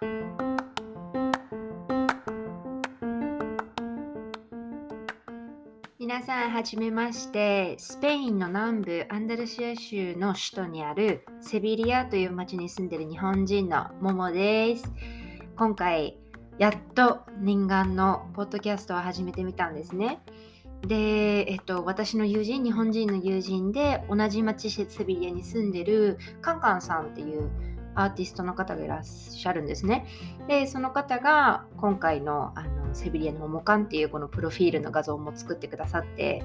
皆さん、はじめまして。スペインの南部アンダルシア州の首都にあるセビリアという町に住んでる日本人のモモです。今回、やっと念願のポッドキャストを始めてみたんですね。で、えっと、私の友人、日本人の友人で同じ町セビリアに住んでるカンカンさんっていうアーティストの方がいらっしゃるんですね。で、その方が今回のあのセビリアのモモカンっていうこのプロフィールの画像も作ってくださって、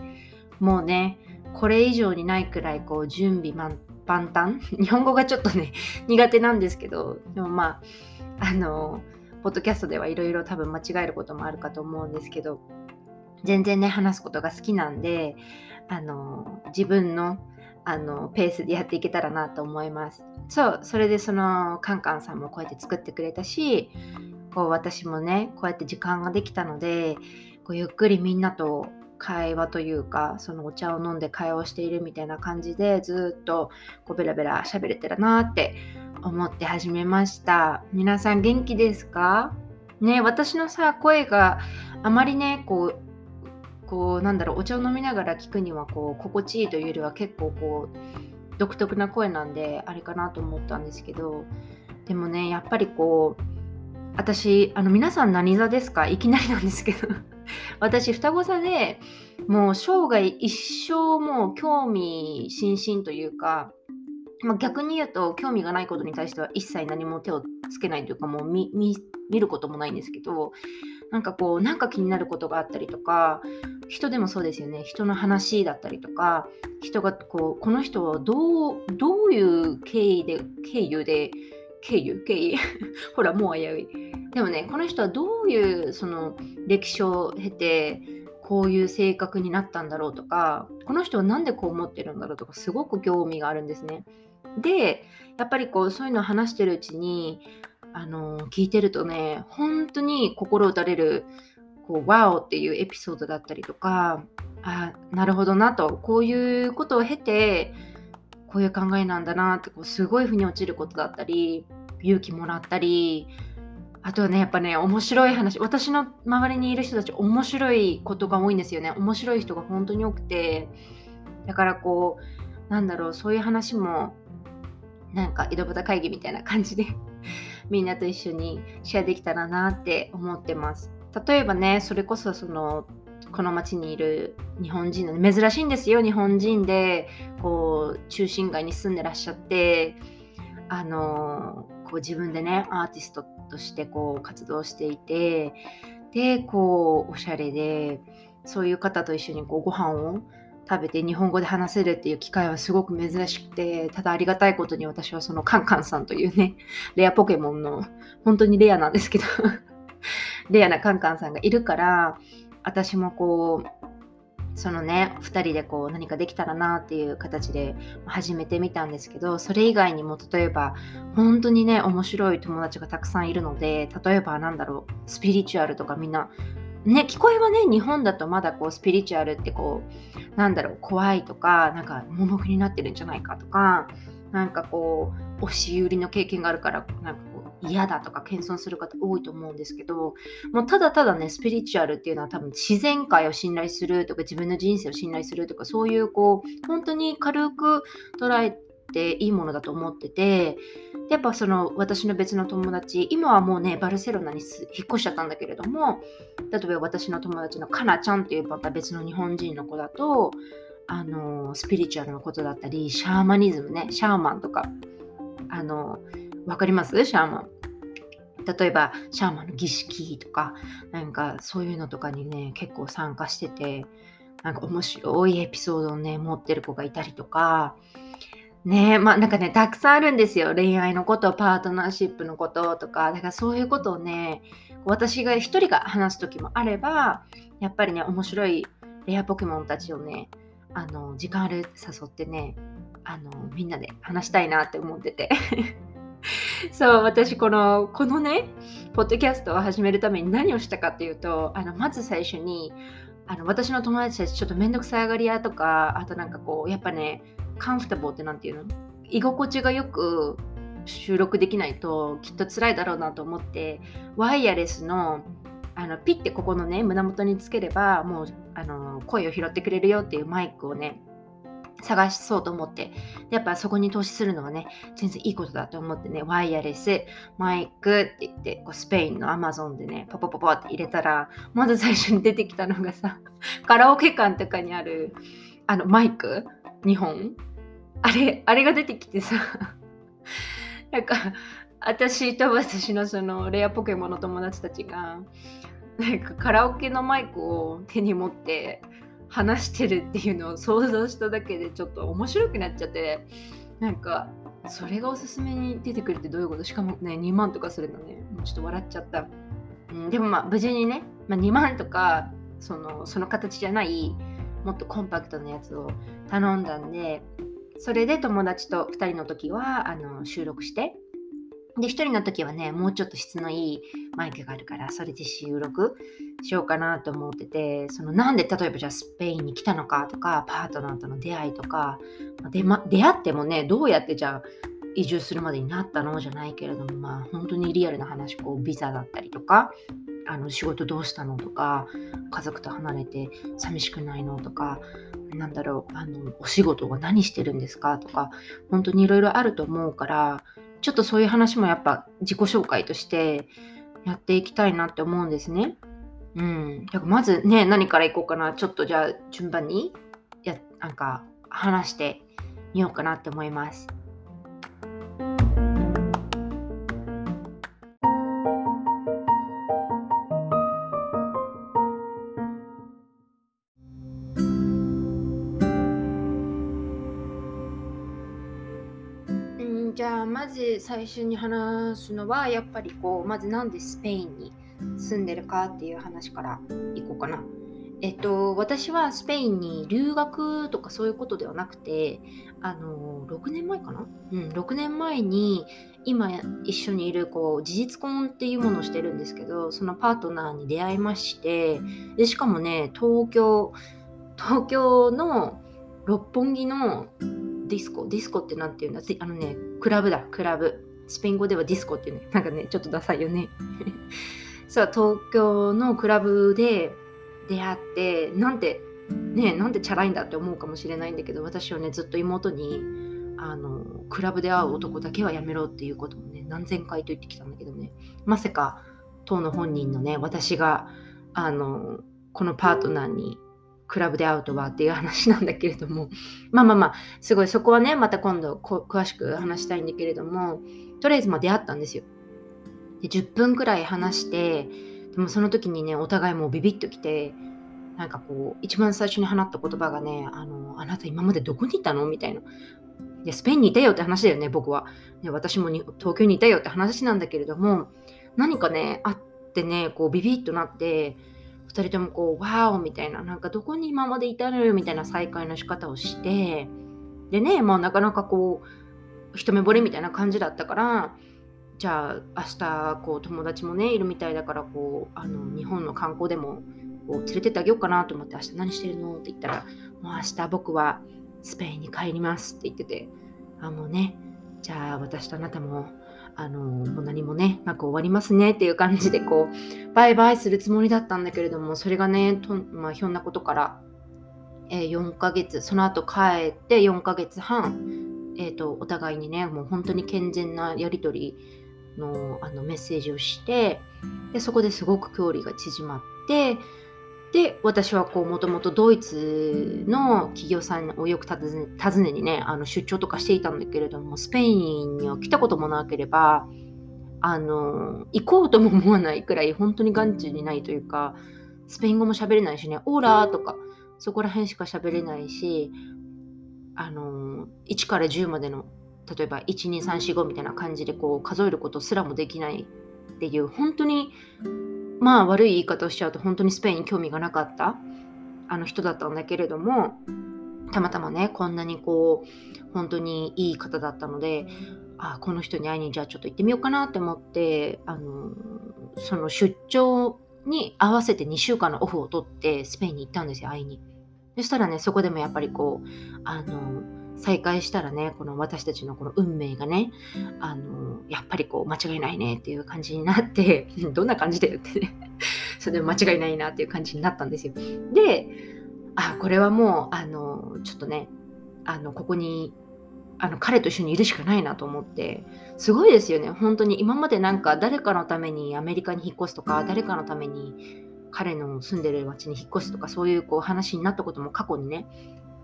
もうね、これ以上にないくらいこう準備万端 日本語がちょっとね、苦手なんですけど、でもまあ、あの、ポッドキャストではいろいろ多分間違えることもあるかと思うんですけど、全然ね、話すことが好きなんで、あの、自分のあのペースでやっていけたらなと思います。そう、それでそのカンカンさんもこうやって作ってくれたし、こう私もね、こうやって時間ができたので、こうゆっくりみんなと会話というか、そのお茶を飲んで会話をしているみたいな感じで、ずっとこうベラベラ喋れてるなって思って始めました。皆さん元気ですか？ね、私のさ、声があまりね、こう、こうなんだろうお茶を飲みながら聞くにはこう心地いいというよりは結構こう独特な声なんであれかなと思ったんですけどでもねやっぱりこう私あの皆さん何座ですか？いきなりなんですけど 私双子座でもう生涯一生もう興味津々というか、まあ、逆に言うと興味がないことに対しては一切何も手をつけないというかもう見ることもないんですけどなんかこうなんか気になることがあったりとか人でもそうですよね。人の話だったりとか人がこうこの人はどうどういう経緯で経由で経由？経緯？ほらもう危うい。でもねこの人はどういうその歴史を経てこういう性格になったんだろうとかこの人は何でこう思ってるんだろうとかすごく興味があるんですね。でやっぱりこうそういうのを話してるうちにあの聞いてるとね本当に心打たれるこう、ワオっていうエピソードだったりとか、あなるほどなと、こういうことを経て、こういう考えなんだなってこうすごい腑に落ちることだったり勇気もらったりあとはねやっぱね面白い話私の周りにいる人たち面白いことが多いんですよね。面白い人が本当に多くてだからこうなんだろうそういう話もなんか井戸端会議みたいな感じでみんなと一緒にシェアできたらなって思ってます。例えばねそれこそそのこの町にいる日本人の珍しいんですよ日本人でこう中心街に住んでらっしゃってあのこう自分でねアーティストとしてこう活動していてでこうおしゃれでそういう方と一緒にこうご飯を食べて日本語で話せるっていう機会はすごく珍しくてただありがたいことに私はそのカンカンさんというねレアポケモンの本当にレアなんですけど。レアなカンカンさんがいるから私もこうそのね2人でこう何かできたらなっていう形で始めてみたんですけどそれ以外にも例えば本当にね面白い友達がたくさんいるので例えばなんだろうスピリチュアルとかみんなね聞こえはね日本だとまだこうスピリチュアルってこうなんだろう怖いとかなんか盲目になってるんじゃないかとかなんかこう押し売りの経験があるからなんか嫌だとか謙遜する方多いと思うんですけどもうただただねスピリチュアルっていうのは多分自然界を信頼するとか自分の人生を信頼するとかそういうこう本当に軽く捉えていいものだと思っててやっぱその私の別の友達今はもうねバルセロナに引っ越しちゃったんだけれども例えば私の友達のかなちゃんっていうまた別の日本人の子だとあのスピリチュアルのことだったりシャーマニズムねシャーマンとかあの分かります？シャーマン。例えばシャーマンの儀式とかなんかそういうのとかにね結構参加しててなんか面白いエピソードをね持ってる子がいたりとかねまあなんかねたくさんあるんですよ。恋愛のことパートナーシップのこととか。だからそういうことをね私が一人が話す時もあればやっぱりね面白いレアポケモンたちをねあの時間ある誘ってねあのみんなで話したいなって思ってて。そう私このこのねポッドキャストを始めるために何をしたかっていうとあのまず最初にあの私の友達たちちょっと面倒くさいがり屋とかあとなんかこうやっぱねカンフタボーって何て言うの？居心地がよく収録できないときっと辛いだろうなと思ってワイヤレスのあのピッてここのね胸元につければもうあの声を拾ってくれるよっていうマイクをね探しそうと思って、やっぱそこに投資するのはね、全然いいことだと思ってね、ワイヤレス、マイクって言って、こうスペインのアマゾンでね、ポポポポって入れたら、まず最初に出てきたのがさ、カラオケ館とかにある、あの、マイク ?2 本？あれ、あれが出てきてさ、なんか、私と私のそのレアポケモンの友達たちが、なんかカラオケのマイクを手に持って、話してるっていうのを想像しただけでちょっと面白くなっちゃってなんかそれがおすすめに出てくるってどういうこと？しかもね2万とかするのね。もうちょっと笑っちゃった、うん、でもまあ無事にね、まあ、2万とかそのその形じゃないもっとコンパクトなやつを頼んだんでそれで友達と2人の時はあの収録して。で、一人の時はね、もうちょっと質のいいマイクがあるから、それで収録しようかなと思ってて、そのなんで例えばじゃあスペインに来たのかとか、パートナーとの出会いとか、でま、出会ってもね、どうやってじゃあ移住するまでになったの？じゃないけれども、まあ本当にリアルな話、こうビザだったりとか、あの仕事どうしたのとか、家族と離れて寂しくないのとか、なんだろう、あのお仕事は何してるんですかとか、本当にいろいろあると思うから、ちょっとそういう話もやっぱ自己紹介としてやっていきたいなって思うんですね。うん。だからまずね、何からいこうかな。ちょっとじゃあ順番にや、なんか話してみようかなって思います。まず最初に話すのはやっぱりこうまずなんでスペインに住んでるかっていう話からいこうかな。えっと、私はスペインに留学とかそういうことではなくて、あの、6年前かな？うん、6年前に今一緒にいるこう事実婚っていうものをしてるんですけど、そのパートナーに出会いまして、でしかもね、東京、東京の六本木のディスコディスコって何て言うんだ？あのねクラブだ。クラブ。スペイン語ではディスコっていうね。なんかねちょっとダサいよね。そう東京のクラブで出会ってなんてねなんてチャラいんだって思うかもしれないんだけど私はねずっと妹にあのクラブで会う男だけはやめろっていうことをね何千回と言ってきたんだけどね。まさか当の本人のね私があのこのパートナーにクラブで会うとはっていう話なんだけれども、まあまあまあ、すごいそこはね、また今度詳しく話したいんだけれども、とりあえずまあ出会ったんですよ。で、10分くらい話して、でもその時にね、お互いもうビビッときて、なんかこう、一番最初に放った言葉がね、あの、あなた今までどこにいたの？みたいな。で、スペインにいたよって話だよね、僕は。ね、私も東京にいたよって話なんだけれども、何かね、あってね、こうビビッとなって、2人ともこう、ワーオみたいな、なんかどこに今までいたのよみたいな再会の仕方をして、でね、まあなかなかこう、一目惚れみたいな感じだったから、じゃあ明日こう友達もねいるみたいだからこうあの日本の観光でもこう連れてってあげようかなと思って明日何してるのって言ったらもう明日僕はスペインに帰りますって言っててあもうねじゃあ私とあなたもあのもう何もねなく終わりますねっていう感じでこうバイバイするつもりだったんだけれどもそれがねと、まあ、ひょんなことから、えー、4ヶ月その後帰って4ヶ月半、えーと、お互いにねもう本当に健全なやり取りのあのメッセージをしてでそこですごく距離が縮まってで私はこうもともとドイツの企業さんをよく訪ね訪ねにねあの出張とかしていたんだけれどもスペインには来たこともなければあの行こうとも思わないくらい本当に眼中にないというかスペイン語も喋れないしねオーラとかそこら辺しか喋れないしあの1から10までの例えば12345みたいな感じでこう数えることすらもできないっていう本当にまあ悪い言い方をしちゃうと本当にスペインに興味がなかったあの人だったんだけれどもたまたまねこんなにこう本当にいい方だったのであこの人に会いにじゃあちょっと行ってみようかなって思ってあのその出張に合わせて2週間のオフを取ってスペインに行ったんですよ会いに。そしたらねそこでもやっぱりこうあの再会したらね、この私たちのこの運命がね、あの、やっぱりこう、間違いないねっていう感じになって、どんな感じだよってね、それで間違いないなっていう感じになったんですよ。で、あ、これはもう、あの、ちょっとね、あの、ここに、あの、彼と一緒にいるしかないなと思って、すごいですよね。本当に今までなんか誰かのためにアメリカに引っ越すとか、誰かのために彼の住んでる町に引っ越すとか、そういうこう話になったことも過去にね、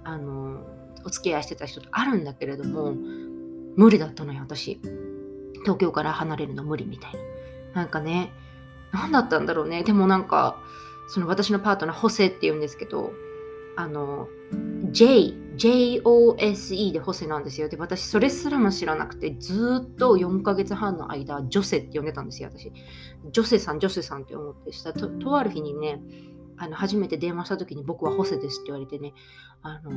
あの、お付き合いしてた人とあるんだけれども、無理だったのよ、私。東京から離れるの無理みたいな。なんかね、何だったんだろうね。でもなんか、その私のパートナー、ホセって言うんですけど、あの、J、J-O-S-E でホセなんですよ。で、私、それすらも知らなくて、ずっと4ヶ月半の間、ジョセって呼んでたんですよ、私。ジョセさん、ジョセさんって思ってしたと。とある日にね、あの初めて電話した時に僕はホセですって言われてね、あのー、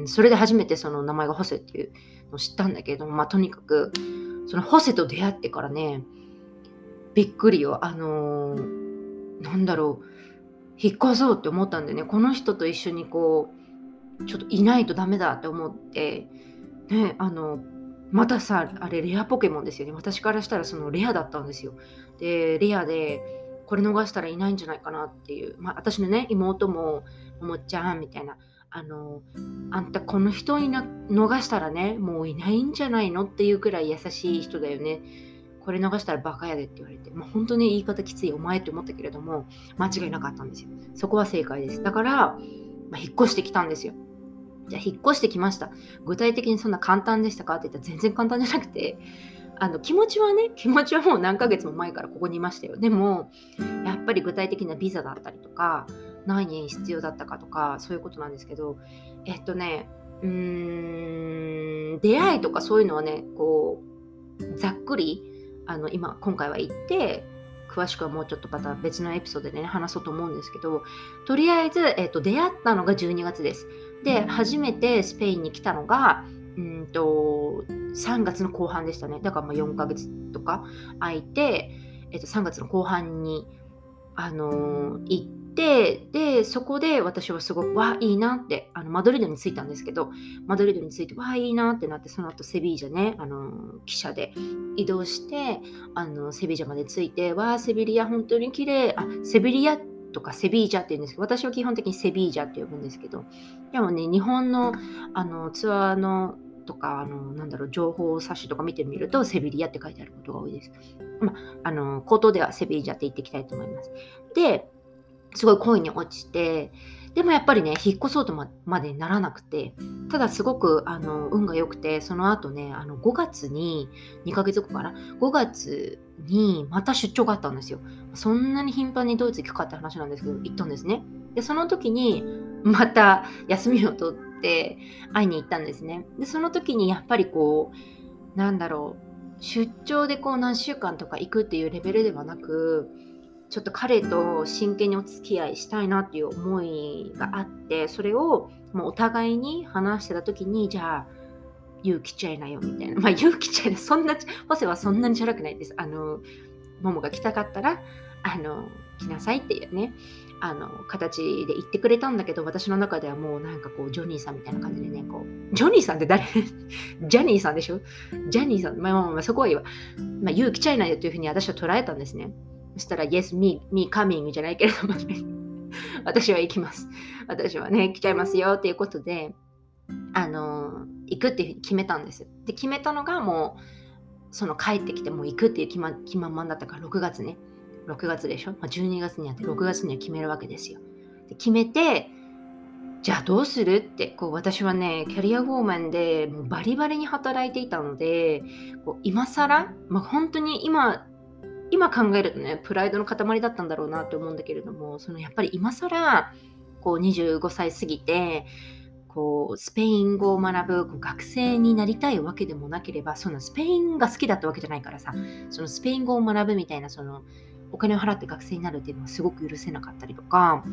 うん、それで初めてその名前がホセっていうのを知ったんだけども、まあ、とにかくそのホセと出会ってからねびっくりよ。あのー、なんだろう引っ越そうって思ったんでね。この人と一緒にこうちょっといないとダメだって思ってねあのまたさあれレアポケモンですよね。私からしたらそのレアだったんですよ。でレアでこれ逃したらいないんじゃないかなっていう、まあ、私のね妹も「ももちゃん」みたいな。あのあんたこの人にな逃したらねもういないんじゃないのっていうくらい優しい人だよね。これ逃したらバカやでって言われて、まあ、本当に言い方きついお前って思ったけれども間違いなかったんですよ。そこは正解です。だから、まあ、引っ越してきたんですよ。じゃあ引っ越してきました。具体的にそんな簡単でしたかって言ったら全然簡単じゃなくてあの気持ちはね 気持ちはもう何ヶ月も前からここにいましたよ。でもやっぱり具体的なビザだったりとか何円必要だったかとかそういうことなんですけどえっとねうーん出会いとかそういうのはねこうざっくりあの今今回は言って詳しくはもうちょっとまた別のエピソードでね話そうと思うんですけどとりあえず、えっと、出会ったのが12月です。で初めてスペインに来たのがうんと3月の後半でしたね。だからまあ4ヶ月とか空いて、えっと、3月の後半に、あのー、行って、で、そこで私はすごく、わ、いいなって、あのマドリードに着いたんですけど、マドリードに着いて、わ、いいなってなって、その後セビージャね、あのー、汽車で移動して、あのセビージャまで着いて、わ、セビリア本当に綺麗あ、セビリアとかセビージャって言うんですけど、私は基本的にセビージャって呼ぶんですけど、でもね、日本のあのツアーのとか、あの、なんだろう、情報冊子とか見てみると、セビリアって書いてあることが多いです。まあ、あの、口頭ではセビリアって言っていきたいと思います。で、すごい恋に落ちて、でもやっぱりね、引っ越そうとまでならなくて、ただすごくあの運が良くて、その後ね、あの5月に、2ヶ月後かな、5月にまた出張があったんですよ。そんなに頻繁にドイツ行くかって話なんですけど、行ったんですね。で、その時に、また休みを取って会いに行ったんですね。で、その時にやっぱりこう、なんだろう、出張でこう何週間とか行くっていうレベルではなく、ちょっと彼と真剣にお付き合いしたいなっていう思いがあってそれをもうお互いに話してた時にじゃあ勇気ちゃいなよみたいな。まあ勇気ちゃいな。そんなホセはそんなにチャラくないです。あのももが来たかったらあの来なさいっていうね。あの形で言ってくれたんだけど私の中ではもうなんかこうジョニーさんみたいな感じでねこうジョニーさんって誰？ジャニーさんでしょ？ジャニーさん。まあまあまあそこはいいわ、まあ、勇気ちゃいなよというふうに私は捉えたんですね。そしたら Yes, me, me coming じゃないけれどもね。私は行きます。私はね来ちゃいますよっていうことであの行くって決めたんですで決めたのがもうその帰ってきてもう行くっていう気ま気まんまんだったから6月ね。6月でしょ、まあ、12月にあって6月には決めるわけですよ。で決めてじゃあどうする？ってこう私はねキャリアウォーマンでバリバリに働いていたのでこう今更、まあ、本当に今今考えるとねプライドの塊だったんだろうなって思うんだけれどもそのやっぱり今更こう25歳過ぎてこうスペイン語を学ぶ学生になりたいわけでもなければそのスペインが好きだったわけじゃないからさそのスペイン語を学ぶみたいなそのお金を払って学生になるっていうのはすごく許せなかったりとか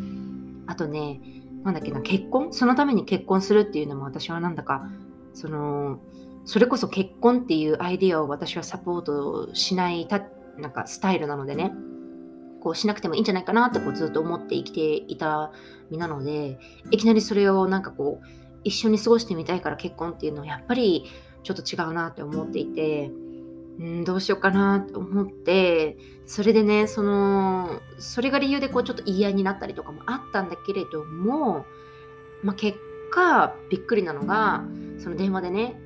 あとねなんだっけな結婚？そのために結婚するっていうのも私はなんだかそのそれこそ結婚っていうアイデアを私はサポートしないたなんかスタイルなのでね。こうしなくてもいいんじゃないかなってこうずっと思って生きていた身なのでいきなりそれをなんかこう一緒に過ごしてみたいから結婚っていうのはやっぱりちょっと違うなって思っていて、うん、どうしようかなと思ってそれでねそのそれが理由でこうちょっと言い合いになったりとかもあったんだけれども、まあ、結果びっくりなのがその電話でね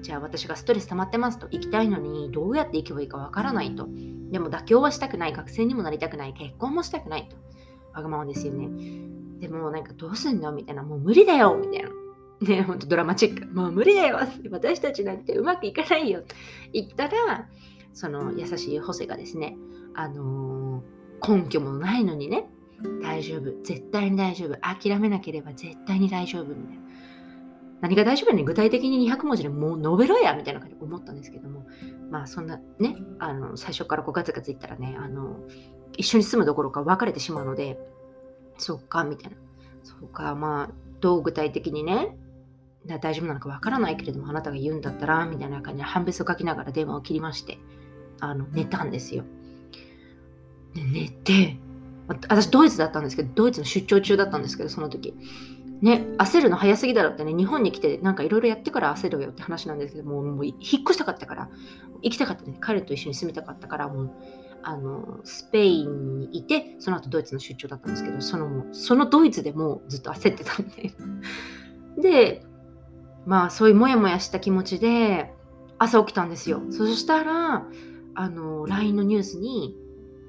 じゃあ私がストレス溜まってますと行きたいのにどうやって行けばいいかわからないと。でも妥協はしたくない。学生にもなりたくない。結婚もしたくないと。わがままですよね。でもなんかどうすんのみたいな。もう無理だよみたいな。ね、ほんとドラマチック。もう無理だよ。私たちなんてうまくいかないよ言ったら、その優しいホセがですね、あのー、根拠もないのにね、大丈夫、絶対に大丈夫、諦めなければ絶対に大丈夫みたいな。何が大丈夫に具体的に200文字でもう述べろやみたいな感じで思ったんですけども、まあそんなね、あの最初からこうガツガツ言ったらね、あの一緒に住むどころか別れてしまうので、そっか、みたいな。そうか、まあ、どう具体的にね、大丈夫なのかわからないけれどもあなたが言うんだったらみたいな感じで判別を書きながら電話を切りましてあの寝たんですよ。で寝て私ドイツだったんですけどドイツの出張中だったんですけどその時ね焦るの早すぎだろってね日本に来てなんかいろいろやってから焦るよって話なんですけどもうもう引っ越したかったから行きたかったね。彼と一緒に住みたかったからもうあのスペインにいてその後ドイツの出張だったんですけどそのそのドイツでもずっと焦ってたんで。でまあそういうモヤモヤした気持ちで朝起きたんですよ。そしたら、あの、LINE のニュースに、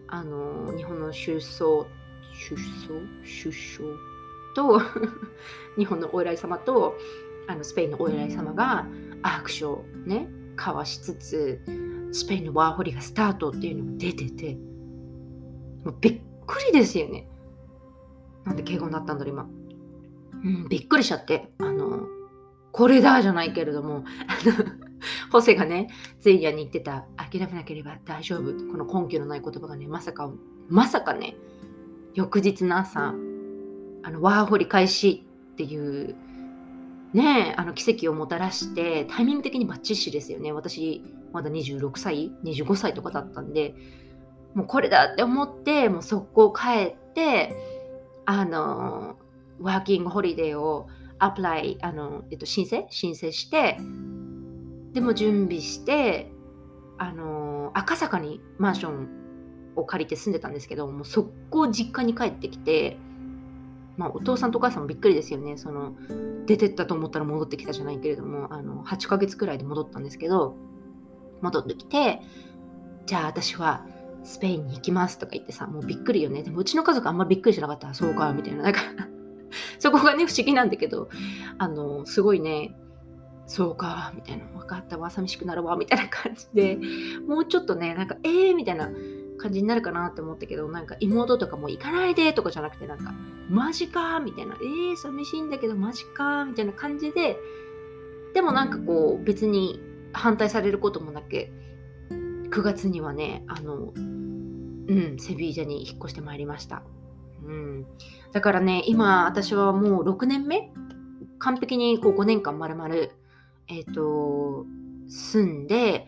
あの、日本の首相、首相？首相？と 日本のお偉い様と、あのスペインのお偉い様が握手をね、交わしつつ、スペインのワーホリがスタートっていうのが出てて、もうびっくりですよね。なんで敬語になったんだろう、今。うん、びっくりしちゃって、あの、これだじゃないけれども、ホセがね、ゼイヤに言ってた、諦めなければ大丈夫。この根拠のない言葉がね、まさか、まさかね、翌日の朝、あの、ワーホリ開始っていう、ねあの奇跡をもたらして、タイミング的にバッチシですよね。私、まだ26歳 ?25 歳とかだったんで、もうこれだって思って、もう速攻帰って、あの、ワーキングホリデーをアプライ、あの、えっと、申請？申請して、でも準備して、あの、赤坂にマンションを借りて住んでたんですけど、もう速攻実家に帰ってきて、まあ、お父さんとお母さんもびっくりですよね。その、出てったと思ったら戻ってきたじゃないけれども、あの、8ヶ月くらいで戻ったんですけど、戻ってきて、じゃあ私はスペインに行きますとか言ってさ、もうびっくりよね。でもうちの家族あんまびっくりしなかった。そうか、みたいな。なんか そこがね、不思議なんだけど、あの、すごいね、そうか、みたいな、分かったわ、寂しくなるわ、みたいな感じで、もうちょっとね、なんか、えー、みたいな感じになるかなって思ったけど、なんか妹とかも行かないでとかじゃなくて、なんか、マジか、みたいな、えー、寂しいんだけど、マジか、みたいな感じで、でもなんかこう、別に反対されることもなく、9月にはね、あの、うん、セビージャに引っ越してまいりました。うん、だからね、今私はもう6年目？完璧にこう5年間まるまる、えっ、ー、と、住んで、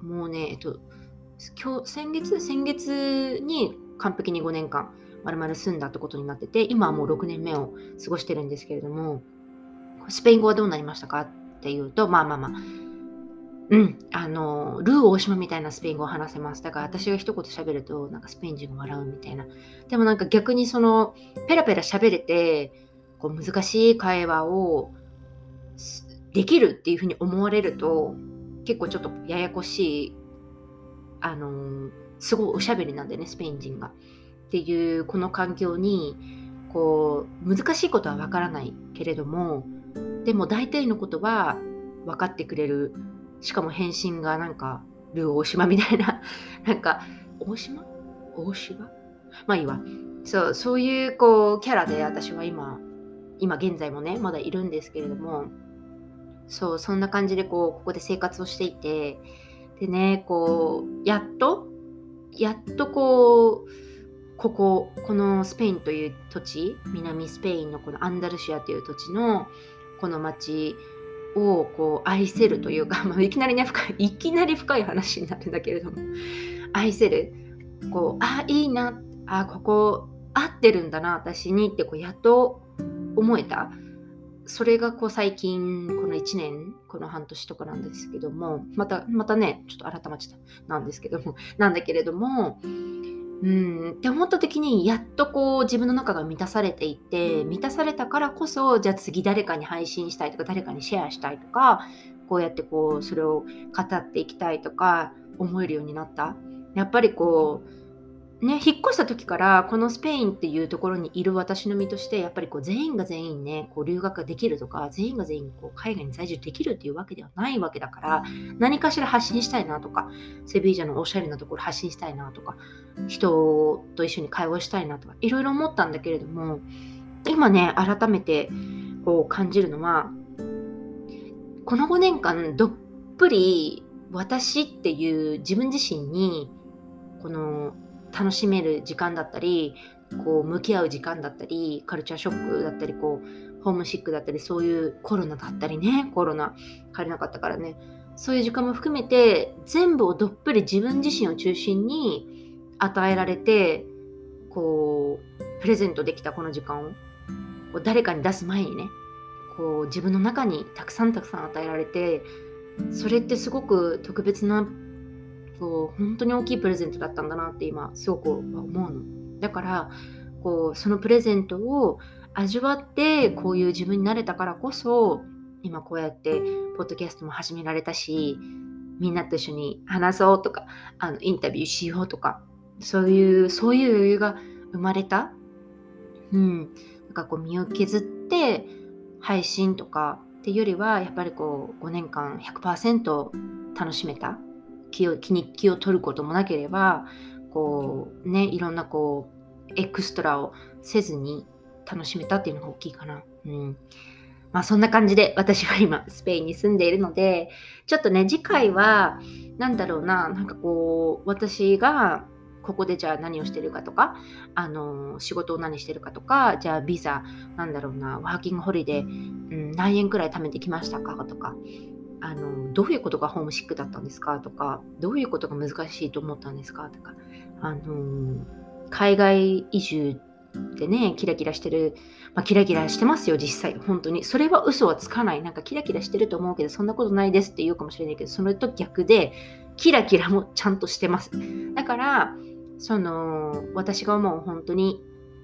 もうね、えっ、と、今日、先月、先月に完璧に5年間まるまる住んだってことになってて、今はもう6年目を過ごしてるんですけれども、スペイン語はどうなりましたかっていうと、まあまあまあ、うん、あの、ルー大島みたいなスペイン語を話せます。だから私が一言喋ると、なんかスペイン人が笑うみたいな。でもなんか逆にその、ペラペラ喋れて、こう難しい会話をできるっていうふうに思われると、結構ちょっとややこしい、あの、すごいおしゃべりなんでね、スペイン人が。っていう、この環境に、こう、難しいことはわからないけれども、でも大体のことは分かってくれる。しかも返信がなんか、ルー大島みたいな、なんか、大島？大島？まあいいわ。そう、そういうこう、キャラで私は今、今現在もね、まだいるんですけれども、そう、そんな感じでこう、ここで生活をしていて、でね、こう、やっと、やっとこう、ここ、このスペインという土地、南スペインのこのアンダルシアという土地のこの町をこう愛せるというか、まあ、いきなりね深いいきなり深い話になるんだけれども愛せる。こうあいいなあここ合ってるんだな私にってこうやっと思えた。それがこう最近、この1年、この半年とかなんですけども、また、またね、ちょっと改まっちゃった、なんですけども、なんだけれども、うんって思った時にやっとこう自分の中が満たされていて満たされたからこそじゃあ次誰かに配信したいとか誰かにシェアしたいとかこうやってこうそれを語っていきたいとか思えるようになった。やっぱりこうね、引っ越した時からこのスペインっていうところにいる私の身としてやっぱりこう全員が全員ねこう留学ができるとか全員が全員こう海外に在住できるっていうわけではないわけだから何かしら発信したいなとかセビージャのおしゃれなところ発信したいなとか人と一緒に会話したいなとかいろいろ思ったんだけれども今ね改めてこう感じるのはこの5年間どっぷり私っていう自分自身にこの楽しめる時間だったりこう向き合う時間だったりカルチャーショックだったりこうホームシックだったりそういうコロナだったりねコロナ帰れなかったからね。そういう時間も含めて全部をどっぷり自分自身を中心に与えられてこうプレゼントできたこの時間を。こう誰かに出す前にねこう自分の中にたくさんたくさん与えられてそれってすごく特別なこう本当に大きいプレゼントだったんだなって今すごく思うの。だからこうそのプレゼントを味わってこういう自分になれたからこそ今こうやってポッドキャストも始められたしみんなと一緒に話そうとかあのインタビューしようとかそういうそういう余裕が生まれた。うん。なんかこう身を削って配信とかっていうよりはやっぱりこう5年間100%楽しめた気を気に気を取ることもなければこうねいろんなこうエクストラをせずに楽しめたっていうのが大きいかな。うんまあそんな感じで私は今スペインに住んでいるのでちょっとね次回は何だろうななんかこう私がここでじゃあ何をしてるかとか、あの仕事を何してるかとか、じゃあビザ、なんだろうな、ワーキングホリデー、うん、何円くらい貯めてきましたかとか、あのどういうことがホームシックだったんですか？とかどういうことが難しいと思ったんですか？とかあの海外移住ってねキラキラしてる、まあ、キラキラしてますよ実際本当に。それは嘘はつかない。なんかキラキラしてると思うけどそんなことないですって言うかもしれないけどそれと逆でキラキラもちゃんとしてます。だからその私が思う本当に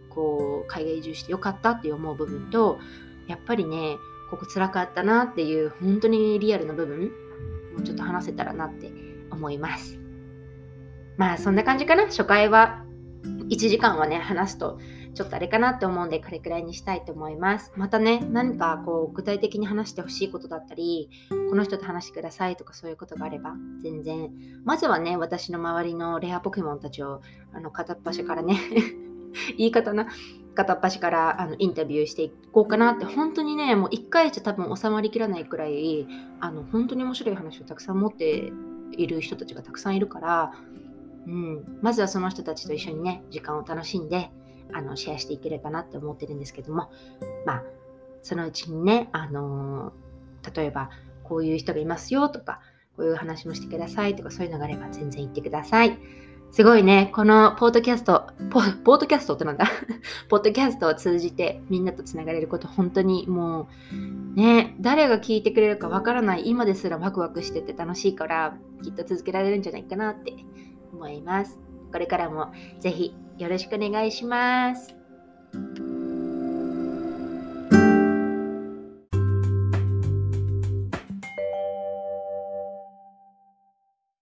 こう海外移住してよかったって思う部分とやっぱりねここ辛かったなっていう本当にリアルな部分もうちょっと話せたらなって思います。まあそんな感じかな。初回は1時間はね、話すとちょっとあれかなって思うんで、これくらいにしたいと思います。またね、何かこう具体的に話してほしいことだったり、この人と話してくださいとかそういうことがあれば、全然。まずはね、私の周りのレアポケモンたちをあの片っ端からね 言い方な、片っ端からあのインタビューしていこうかなって。本当にねもう1回じゃ多分収まりきらないくらいあの本当に面白い話をたくさん持っている人たちがたくさんいるから、うん、まずはその人たちと一緒にね時間を楽しんであのシェアしていければなって思ってるんですけども。まあそのうちにね、あのー、例えばこういう人がいますよとかこういう話もしてくださいとかそういうのがあれば全然言ってください。すごいね、このポートキャスト、ポートキャストってなんだ？ポッドキャストを通じてみんなとつながれること、本当にもう、ね、誰が聞いてくれるかわからない今ですらワクワクしてて楽しいから、きっと続けられるんじゃないかなって思います。これからもぜひよろしくお願いします。